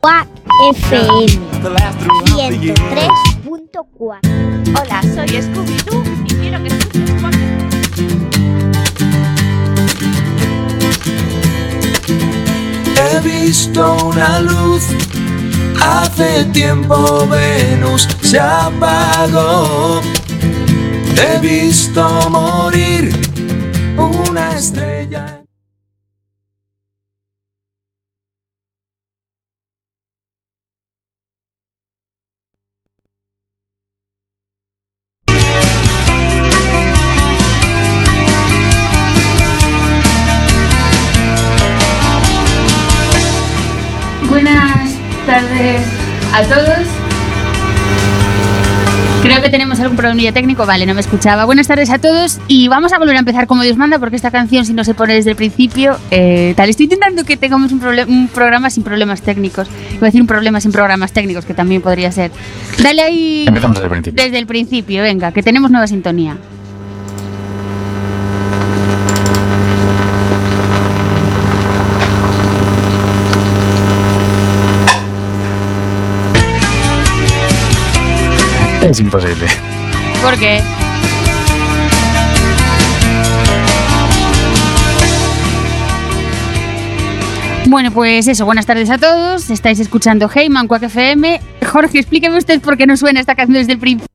Quack FM 103.4 Hola, soy Scooby-Doo y quiero que escuches Quack He visto una luz, hace tiempo Venus se apagó. He visto morir una estrella. Problemilla técnico. Vale, no me escuchaba. Buenas tardes a todos y vamos a volver a empezar como Dios manda porque esta canción si no se pone desde el principio, eh, tal. Estoy intentando que tengamos un, un programa sin problemas técnicos. Iba a decir un programa sin programas técnicos, que también podría ser. Dale ahí Empezamos desde el principio. desde el principio, venga, que tenemos nueva sintonía. Es imposible. ¿Por qué? Bueno, pues eso, buenas tardes a todos. Estáis escuchando Heyman, Quack FM. Jorge, explíqueme usted por qué no suena esta canción desde el principio.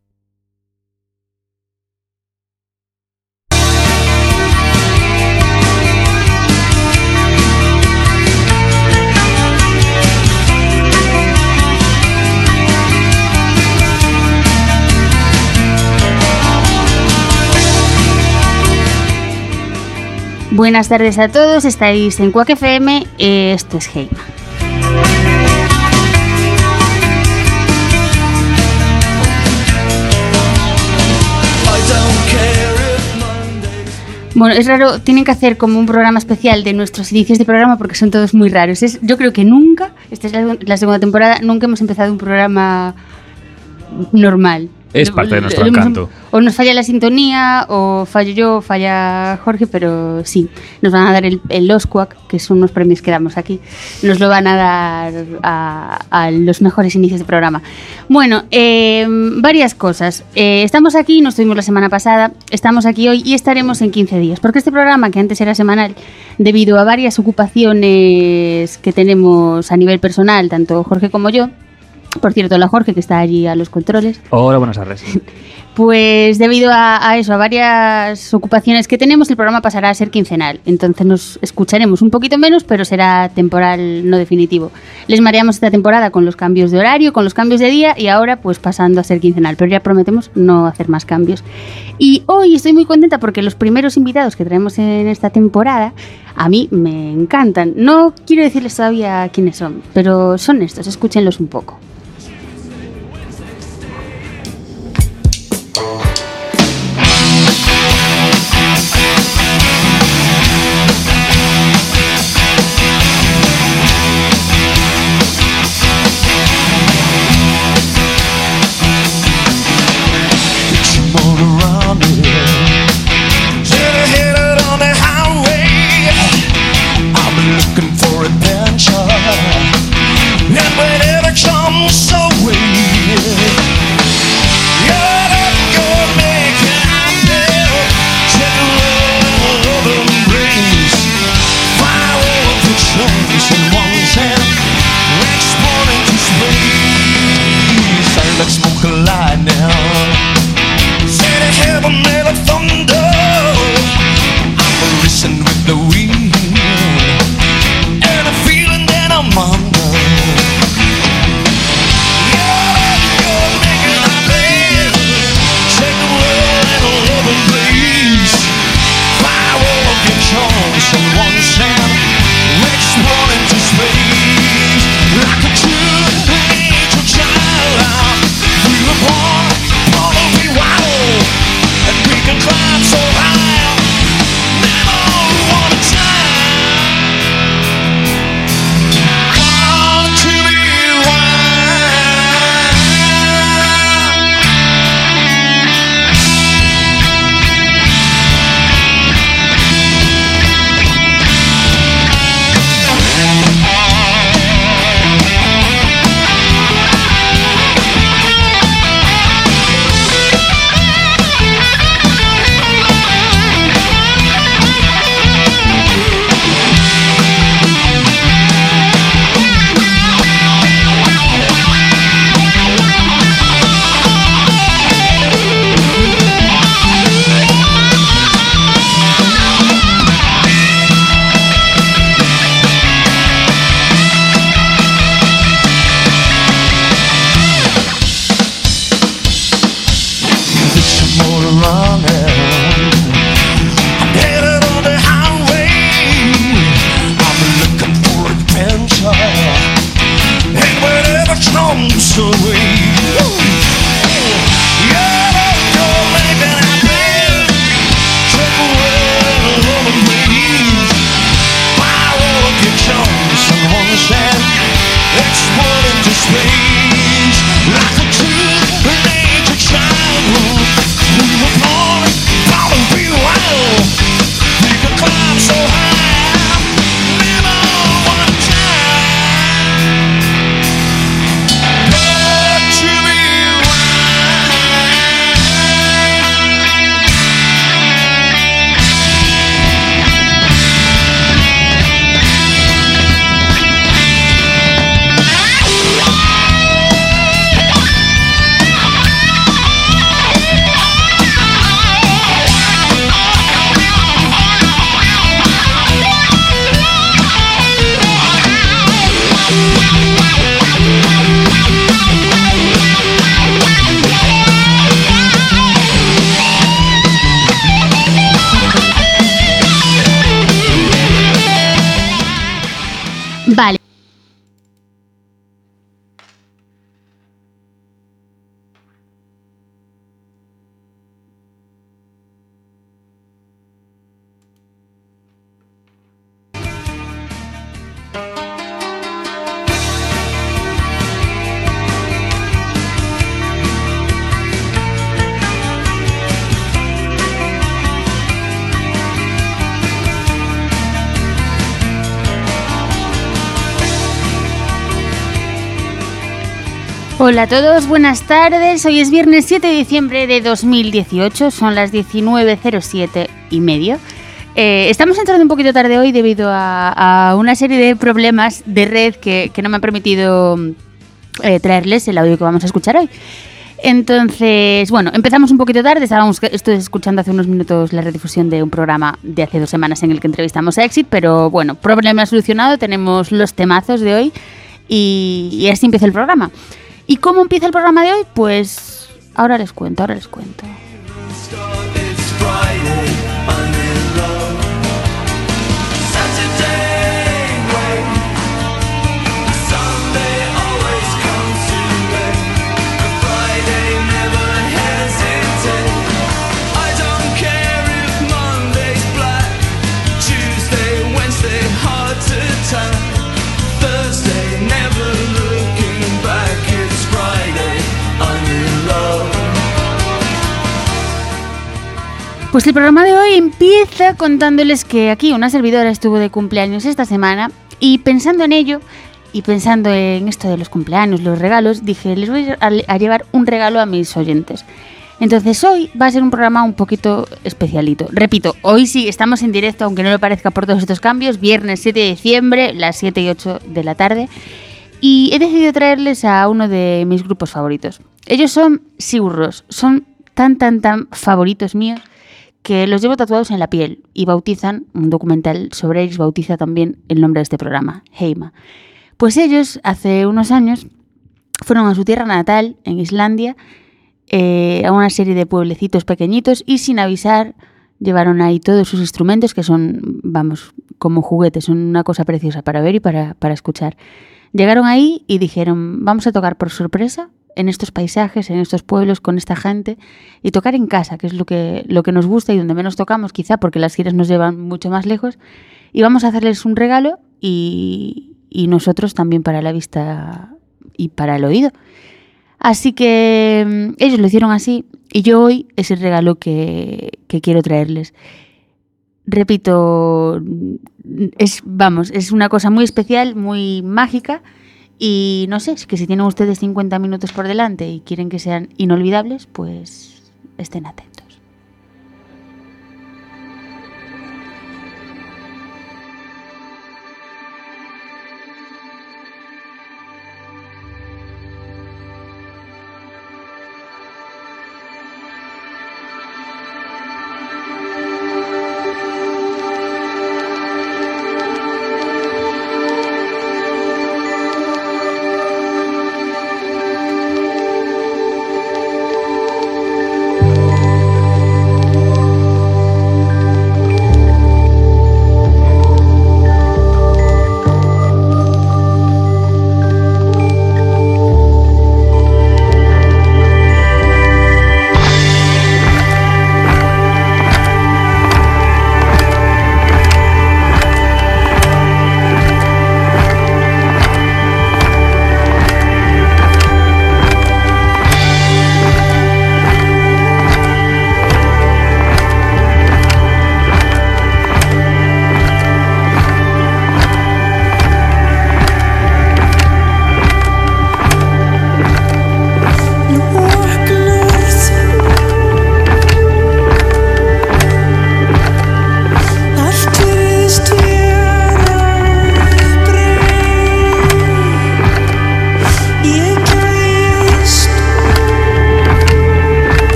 Buenas tardes a todos, estáis en Quack FM, eh, esto es Heyman. Bueno, es raro, tienen que hacer como un programa especial de nuestros inicios de programa porque son todos muy raros. Yo creo que nunca, esta es la segunda temporada, nunca hemos empezado un programa normal. Es parte de nuestro encanto. O nos falla la sintonía, o fallo yo, o falla Jorge, pero sí, nos van a dar el, el Oscuac, que son unos premios que damos aquí, nos lo van a dar a, a los mejores inicios de programa. Bueno, eh, varias cosas. Eh, estamos aquí, nos tuvimos la semana pasada, estamos aquí hoy y estaremos en 15 días, porque este programa, que antes era semanal, debido a varias ocupaciones que tenemos a nivel personal, tanto Jorge como yo, por cierto, la Jorge que está allí a los controles, Hola, buenas tardes. pues debido a, a eso, a varias ocupaciones que tenemos, el programa pasará a ser quincenal. Entonces nos escucharemos un poquito menos, pero será temporal, no definitivo. Les mareamos esta temporada con los cambios de horario, con los cambios de día y ahora pues pasando a ser quincenal. Pero ya prometemos no hacer más cambios. Y hoy estoy muy contenta porque los primeros invitados que traemos en esta temporada a mí me encantan. No quiero decirles todavía quiénes son, pero son estos, escúchenlos un poco. Hola a todos, buenas tardes. Hoy es viernes 7 de diciembre de 2018, son las 19.07 y medio. Eh, estamos entrando un poquito tarde hoy debido a, a una serie de problemas de red que, que no me han permitido eh, traerles el audio que vamos a escuchar hoy. Entonces, bueno, empezamos un poquito tarde. Estábamos estoy escuchando hace unos minutos la redifusión de un programa de hace dos semanas en el que entrevistamos a Exit, pero bueno, problema solucionado. Tenemos los temazos de hoy y, y así empieza el programa. ¿Y cómo empieza el programa de hoy? Pues ahora les cuento, ahora les cuento. Pues el programa de hoy empieza contándoles que aquí una servidora estuvo de cumpleaños esta semana y pensando en ello y pensando en esto de los cumpleaños, los regalos, dije, les voy a, llevar un regalo a mis oyentes. Entonces hoy va a ser un programa un poquito especialito. Repito, hoy sí estamos en directo, aunque no lo parezca por todos estos cambios, viernes 7 de diciembre, las 7 y 8 de la tarde. Y he decidido traerles a uno de mis grupos favoritos. Ellos son Siurros, son tan, tan, tan favoritos míos que los llevo tatuados en la piel y bautizan, un documental sobre ellos bautiza también el nombre de este programa, Heima. Pues ellos, hace unos años, fueron a su tierra natal, en Islandia, eh, a una serie de pueblecitos pequeñitos y sin avisar llevaron ahí todos sus instrumentos que son, vamos, como juguetes, son una cosa preciosa para ver y para, para escuchar. Llegaron ahí y dijeron, vamos a tocar por sorpresa en estos paisajes, en estos pueblos, con esta gente, y tocar en casa, que es lo que, lo que nos gusta y donde menos tocamos, quizá porque las giras nos llevan mucho más lejos, y vamos a hacerles un regalo y, y nosotros también para la vista y para el oído. Así que mm, ellos lo hicieron así y yo hoy es el regalo que, que quiero traerles. Repito, mm, es, vamos, es una cosa muy especial, muy mágica y no sé, es que si tienen ustedes 50 minutos por delante y quieren que sean inolvidables, pues estén atentos.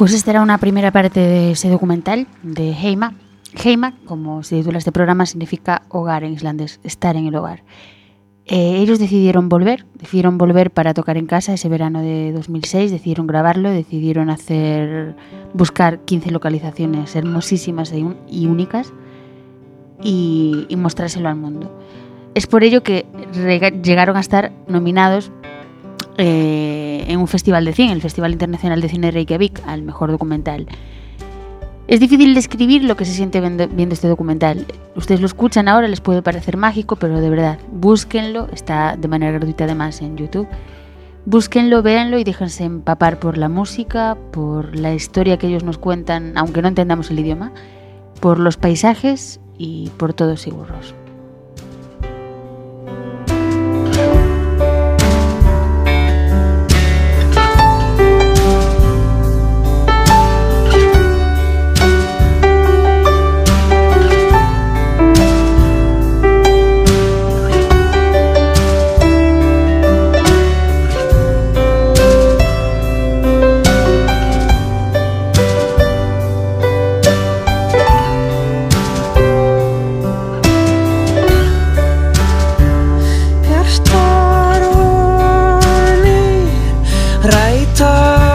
Pues esta era una primera parte de ese documental de Heima. Heima, como se titula este programa, significa hogar en islandés, estar en el hogar. Eh, ellos decidieron volver, decidieron volver para tocar en casa ese verano de 2006, decidieron grabarlo, decidieron hacer, buscar 15 localizaciones hermosísimas y únicas y, y mostrárselo al mundo. Es por ello que llegaron a estar nominados eh, en un festival de cine, el Festival Internacional de Cine de Reykjavik, al mejor documental. Es difícil describir lo que se siente viendo, este documental. Ustedes lo escuchan ahora, les puede parecer mágico, pero de verdad, búsquenlo, está de manera gratuita además en YouTube. Búsquenlo, véanlo y déjense empapar por la música, por la historia que ellos nos cuentan, aunque no entendamos el idioma, por los paisajes y por todos seguros. Freitag.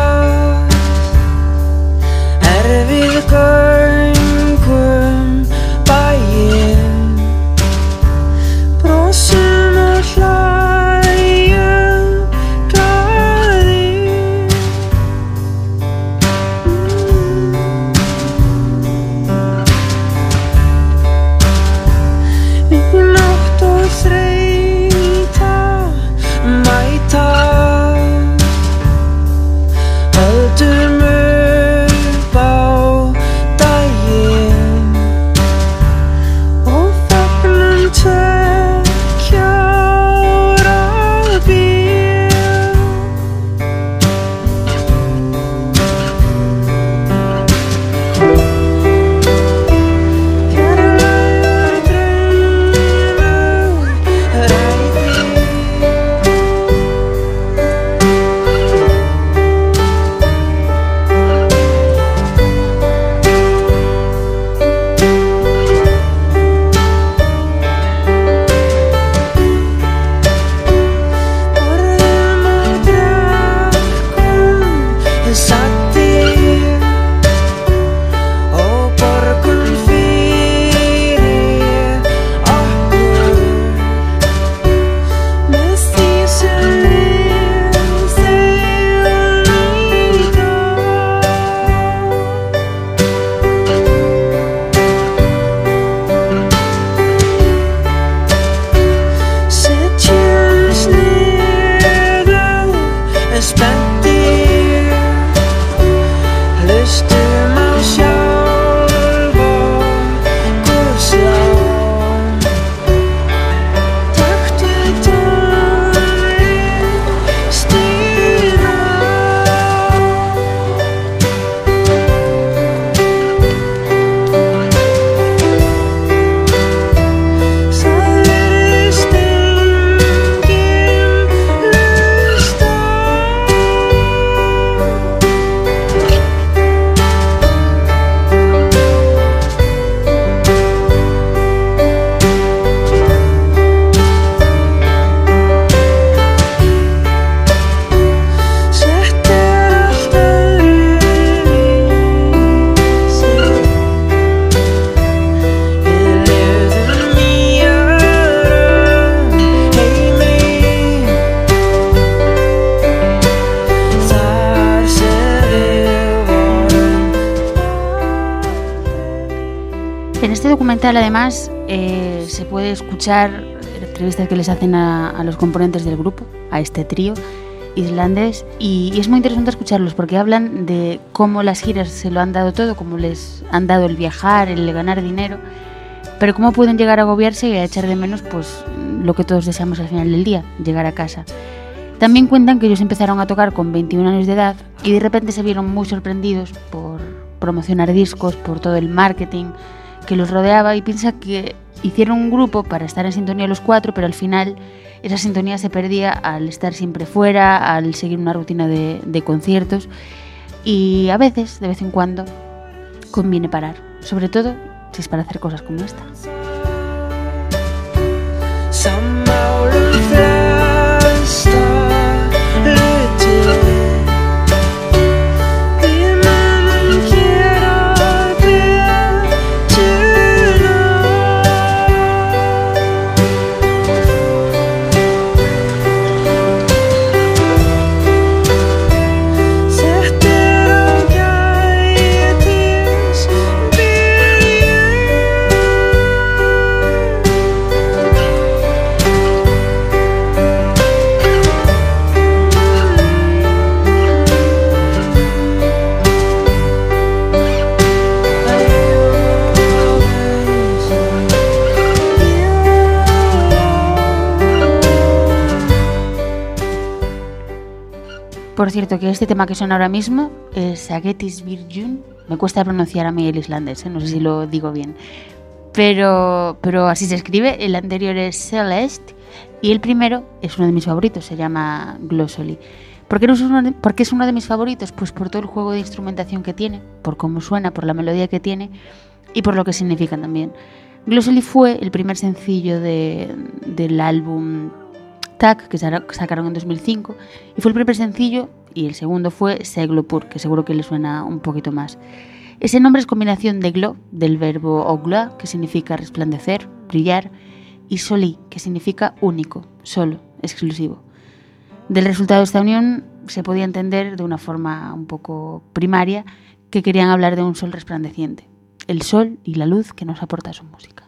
Escuchar entrevistas que les hacen a, a los componentes del grupo, a este trío islandés, y, y es muy interesante escucharlos porque hablan de cómo las giras se lo han dado todo, cómo les han dado el viajar, el ganar dinero, pero cómo pueden llegar a agobiarse y a echar de menos pues lo que todos deseamos al final del día, llegar a casa. También cuentan que ellos empezaron a tocar con 21 años de edad y de repente se vieron muy sorprendidos por promocionar discos, por todo el marketing que los rodeaba y piensa que hicieron un grupo para estar en sintonía los cuatro, pero al final esa sintonía se perdía al estar siempre fuera, al seguir una rutina de, conciertos y a veces, de vez en cuando, conviene parar, sobre todo si es para hacer cosas como esta. Por cierto, que este tema que suena ahora mismo es Agetis Virgin. Me cuesta pronunciar a mí el islandés, ¿eh? no sé si lo digo bien. Pero, pero así se escribe. El anterior es Celeste y el primero es uno de mis favoritos, se llama Glossoli. ¿Por qué, es uno de, mis favoritos? Pues por todo el juego de instrumentación que tiene, por cómo suena, por la melodía que tiene y por lo que significa también. Glossoli fue el primer sencillo de- del álbum Tac, que sa- sacaron en 2005, y fue el primer sencillo, y el segundo fue Seglopur, que seguro que le suena un poquito más. Ese nombre es combinación de glo, del verbo ogla, que significa resplandecer, brillar, y soli, que significa único, solo, exclusivo. Del resultado de esta unión se podía entender de una forma un poco primaria que querían hablar de un sol resplandeciente, el sol y la luz que nos aporta su música.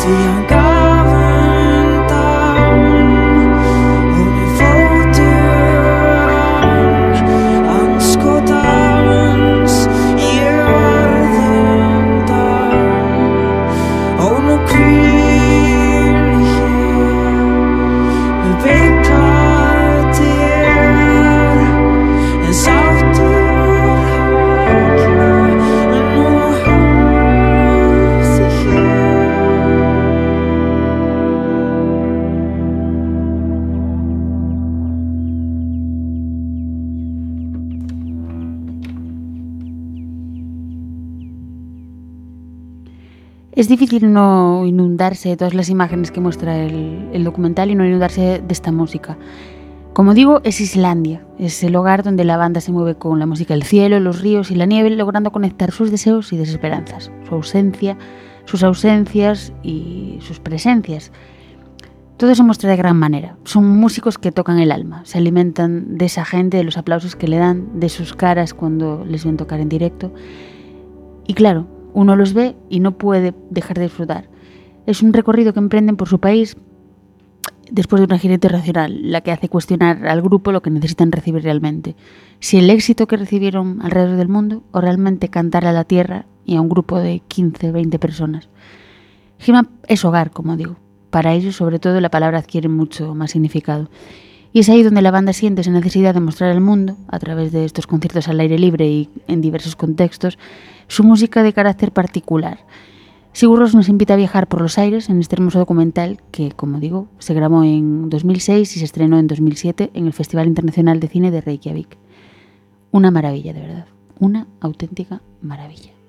自然 Es difícil no inundarse de todas las imágenes que muestra el, documental y no inundarse de esta música. Como digo, es Islandia, es el hogar donde la banda se mueve con la música del cielo, los ríos y la nieve, logrando conectar sus deseos y desesperanzas, su ausencia, sus ausencias y sus presencias. Todo se muestra de gran manera. Son músicos que tocan el alma, se alimentan de esa gente, de los aplausos que le dan, de sus caras cuando les ven tocar en directo. Y claro, uno los ve y no puede dejar de disfrutar. Es un recorrido que emprenden por su país después de una gira internacional, la que hace cuestionar al grupo lo que necesitan recibir realmente. Si el éxito que recibieron alrededor del mundo o realmente cantar a la tierra y a un grupo de 15, 20 personas. Gima es hogar, como digo. Para ellos, sobre todo, la palabra adquiere mucho más significado. Y es ahí donde la banda siente esa necesidad de mostrar al mundo, a través de estos conciertos al aire libre y en diversos contextos, su música de carácter particular. Sigurros nos invita a viajar por los aires en este hermoso documental que, como digo, se grabó en 2006 y se estrenó en 2007 en el Festival Internacional de Cine de Reykjavik. Una maravilla, de verdad. Una auténtica maravilla.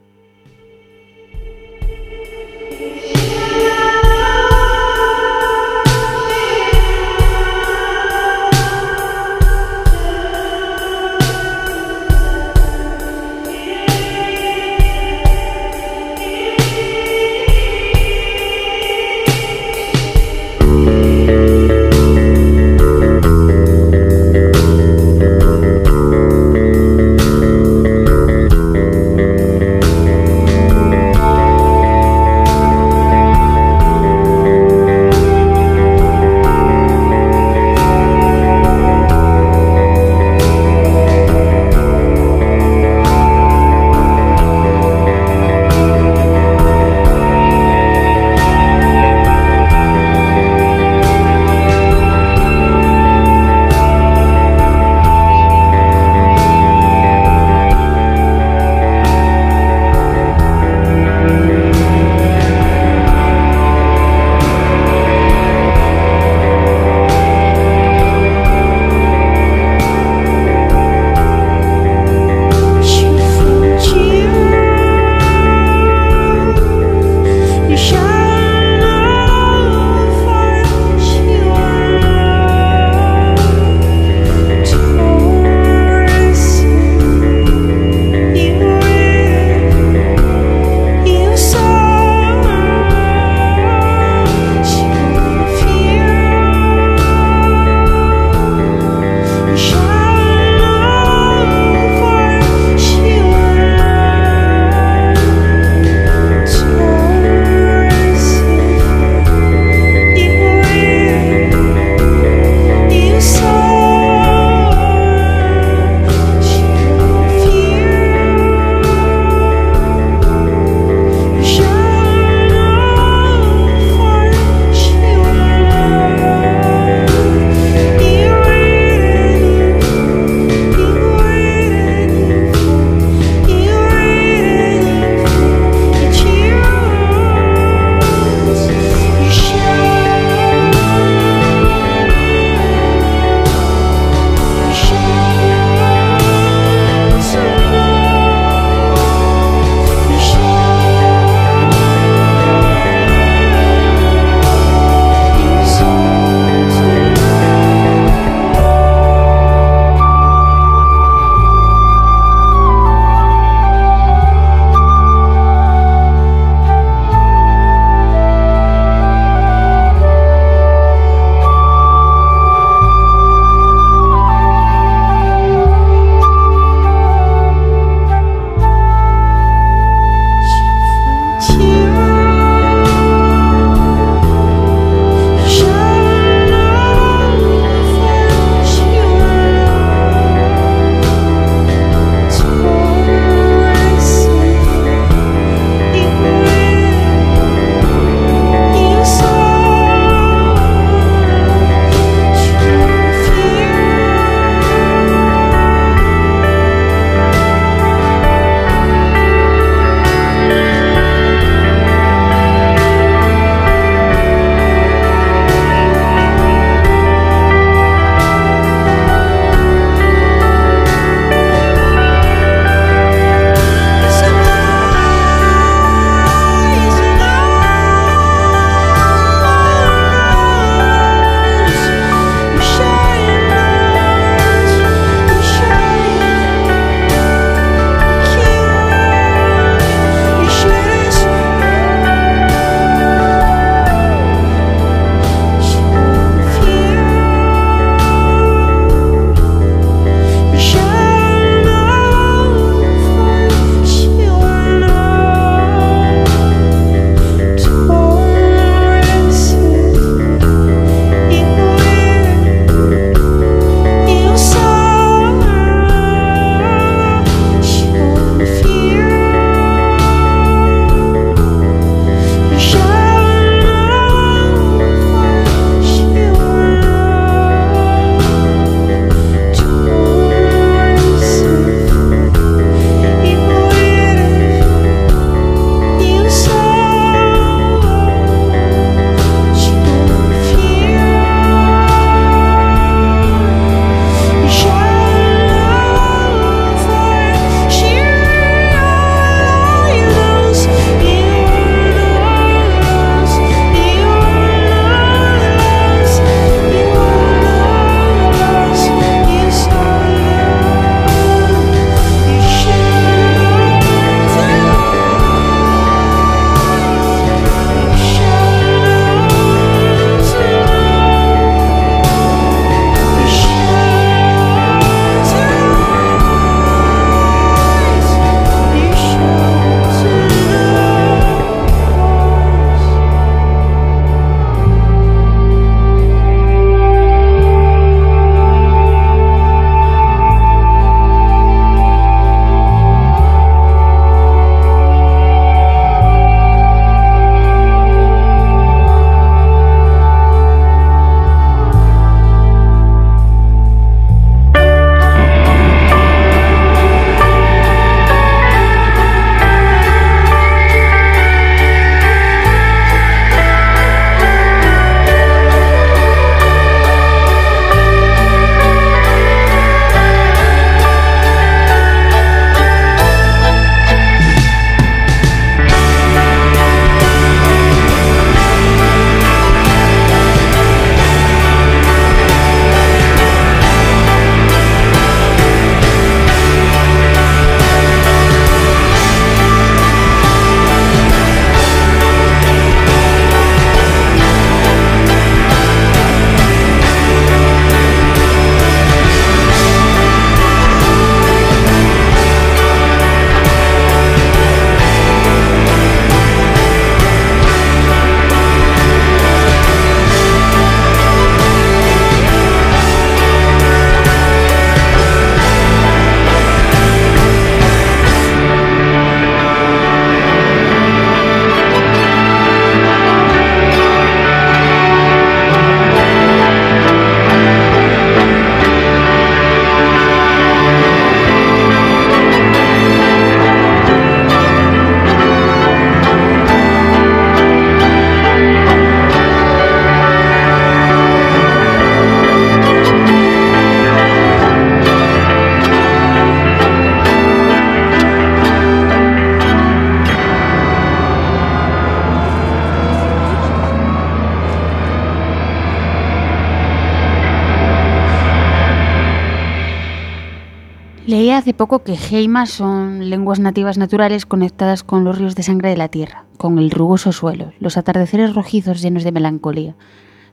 Poco que Heima son lenguas nativas naturales conectadas con los ríos de sangre de la tierra, con el rugoso suelo, los atardeceres rojizos llenos de melancolía,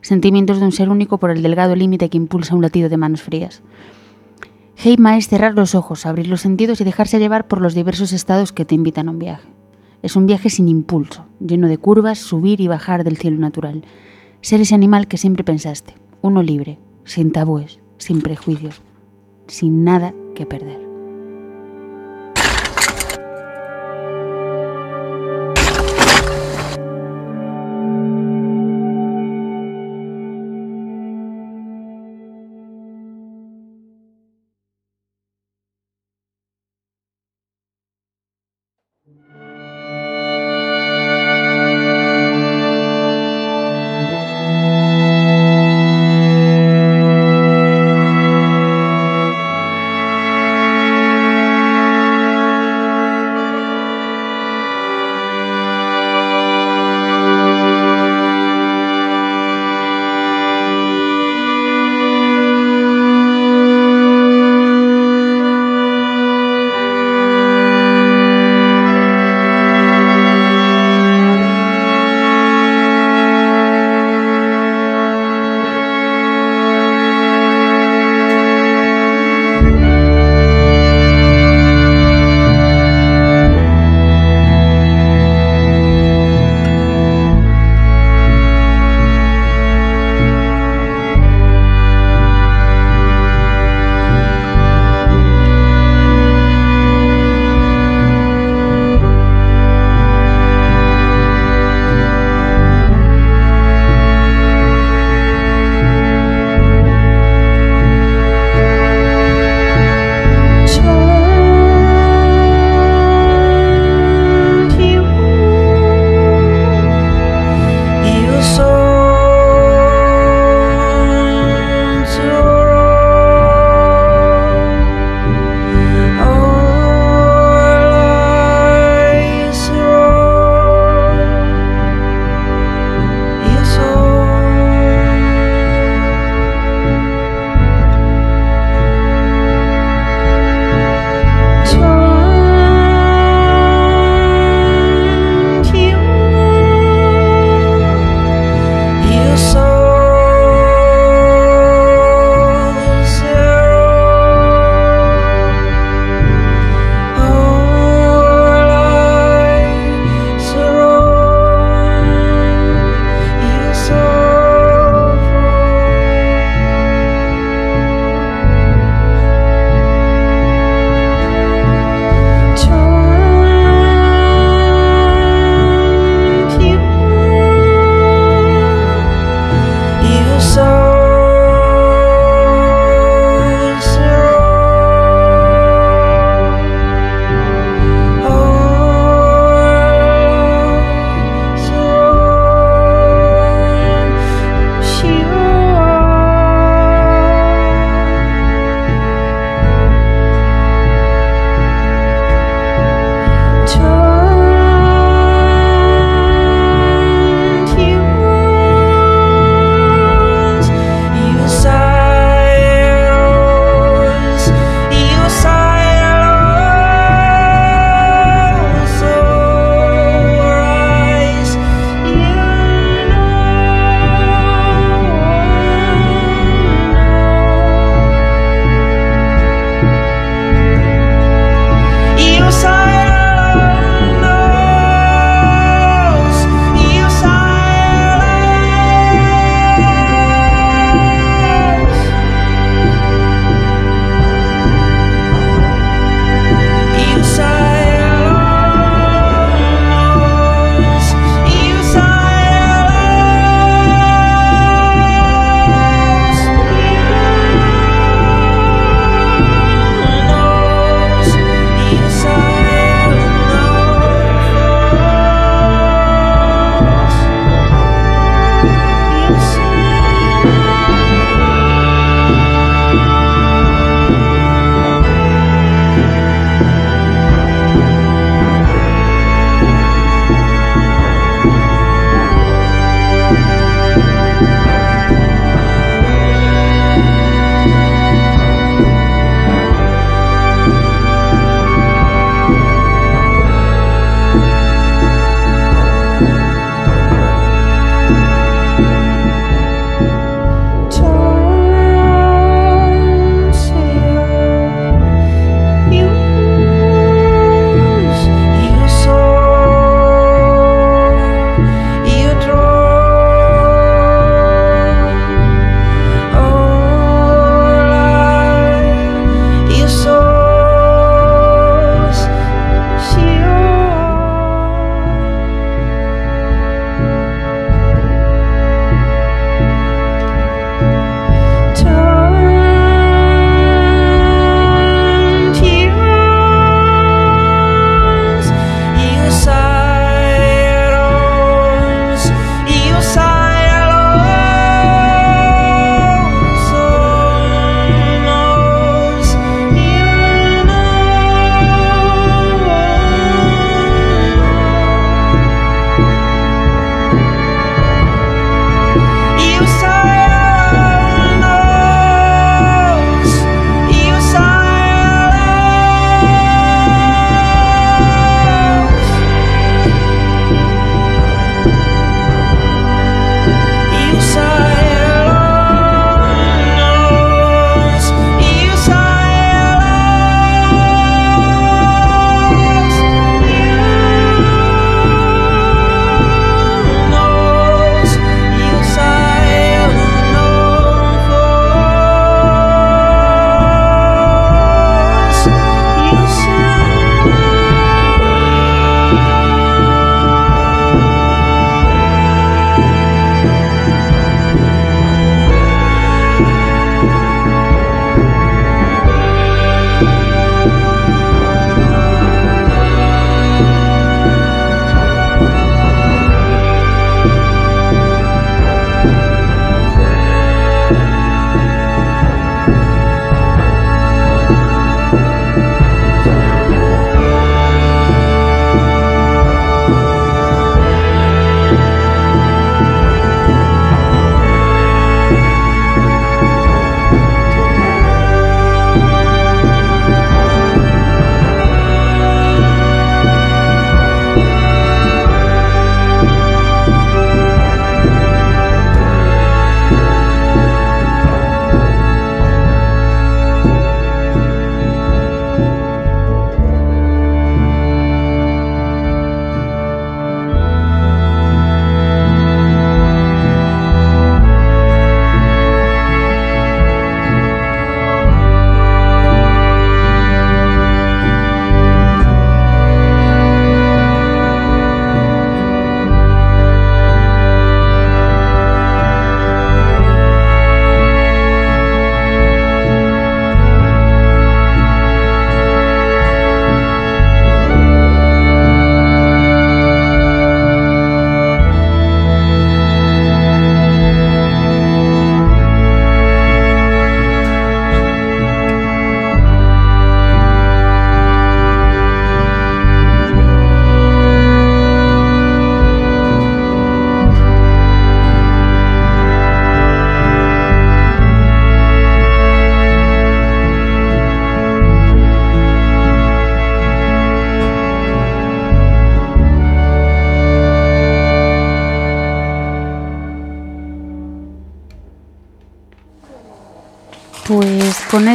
sentimientos de un ser único por el delgado límite que impulsa un latido de manos frías. Heima es cerrar los ojos, abrir los sentidos y dejarse llevar por los diversos estados que te invitan a un viaje. Es un viaje sin impulso, lleno de curvas, subir y bajar del cielo natural. Ser ese animal que siempre pensaste, uno libre, sin tabúes, sin prejuicios, sin nada que perder.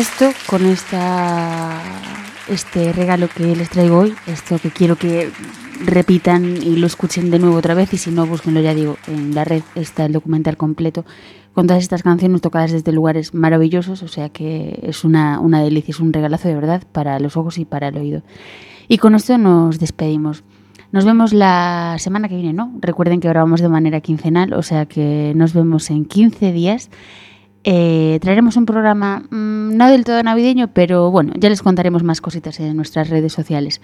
Esto, con esta este regalo que les traigo hoy, esto que quiero que repitan y lo escuchen de nuevo otra vez y si no, búsquenlo, ya digo, en la red está el documental completo con todas estas canciones tocadas desde lugares maravillosos, o sea que es una, una delicia, es un regalazo de verdad para los ojos y para el oído. Y con esto nos despedimos. Nos vemos la semana que viene, ¿no? Recuerden que grabamos de manera quincenal, o sea que nos vemos en 15 días. Eh, traeremos un programa mm, no del todo navideño, pero bueno, ya les contaremos más cositas en nuestras redes sociales.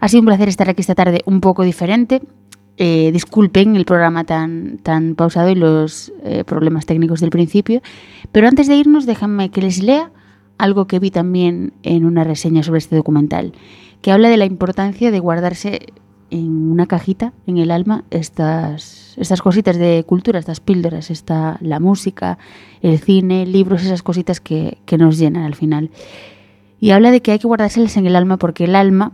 Ha sido un placer estar aquí esta tarde un poco diferente. Eh, disculpen el programa tan, tan pausado y los eh, problemas técnicos del principio, pero antes de irnos déjenme que les lea algo que vi también en una reseña sobre este documental, que habla de la importancia de guardarse en una cajita, en el alma, estas, estas cositas de cultura, estas píldoras, esta, la música, el cine, libros, esas cositas que, que nos llenan al final. Y habla de que hay que guardárselas en el alma porque el alma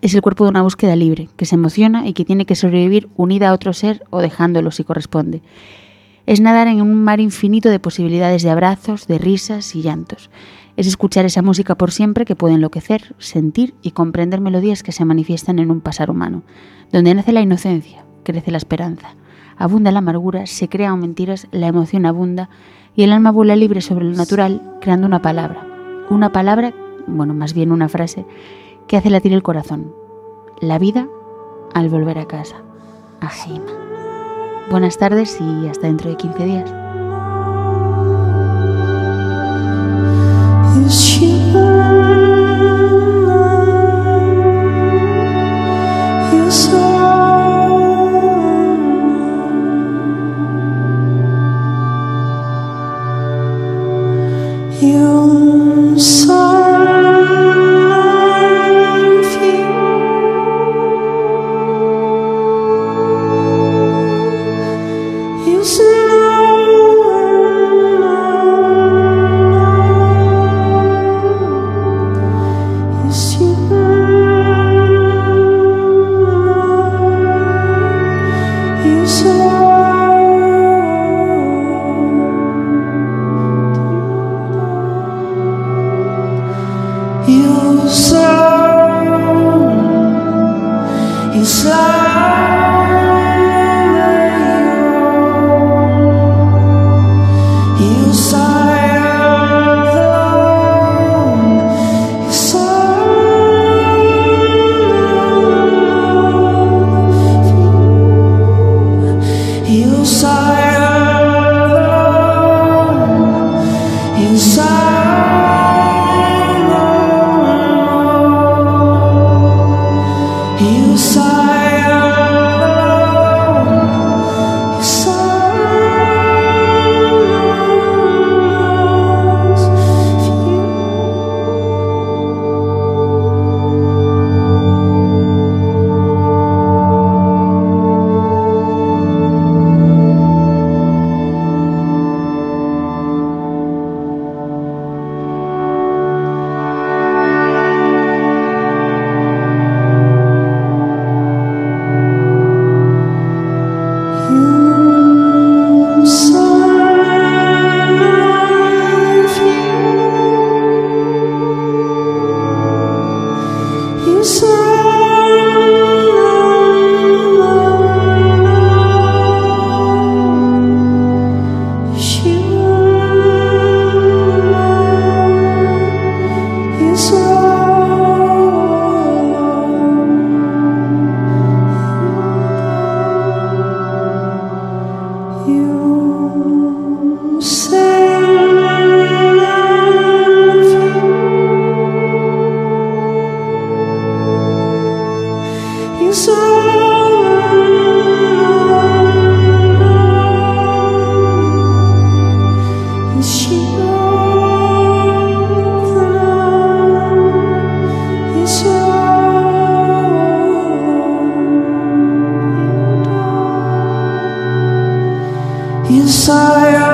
es el cuerpo de una búsqueda libre, que se emociona y que tiene que sobrevivir unida a otro ser o dejándolo si corresponde. Es nadar en un mar infinito de posibilidades de abrazos, de risas y llantos. Es escuchar esa música por siempre que puede enloquecer, sentir y comprender melodías que se manifiestan en un pasar humano, donde nace la inocencia, crece la esperanza, abunda la amargura, se crean mentiras, la emoción abunda y el alma vuela libre sobre lo natural, creando una palabra. Una palabra, bueno, más bien una frase, que hace latir el corazón. La vida al volver a casa. A Heima. Buenas tardes y hasta dentro de 15 días. You Inside.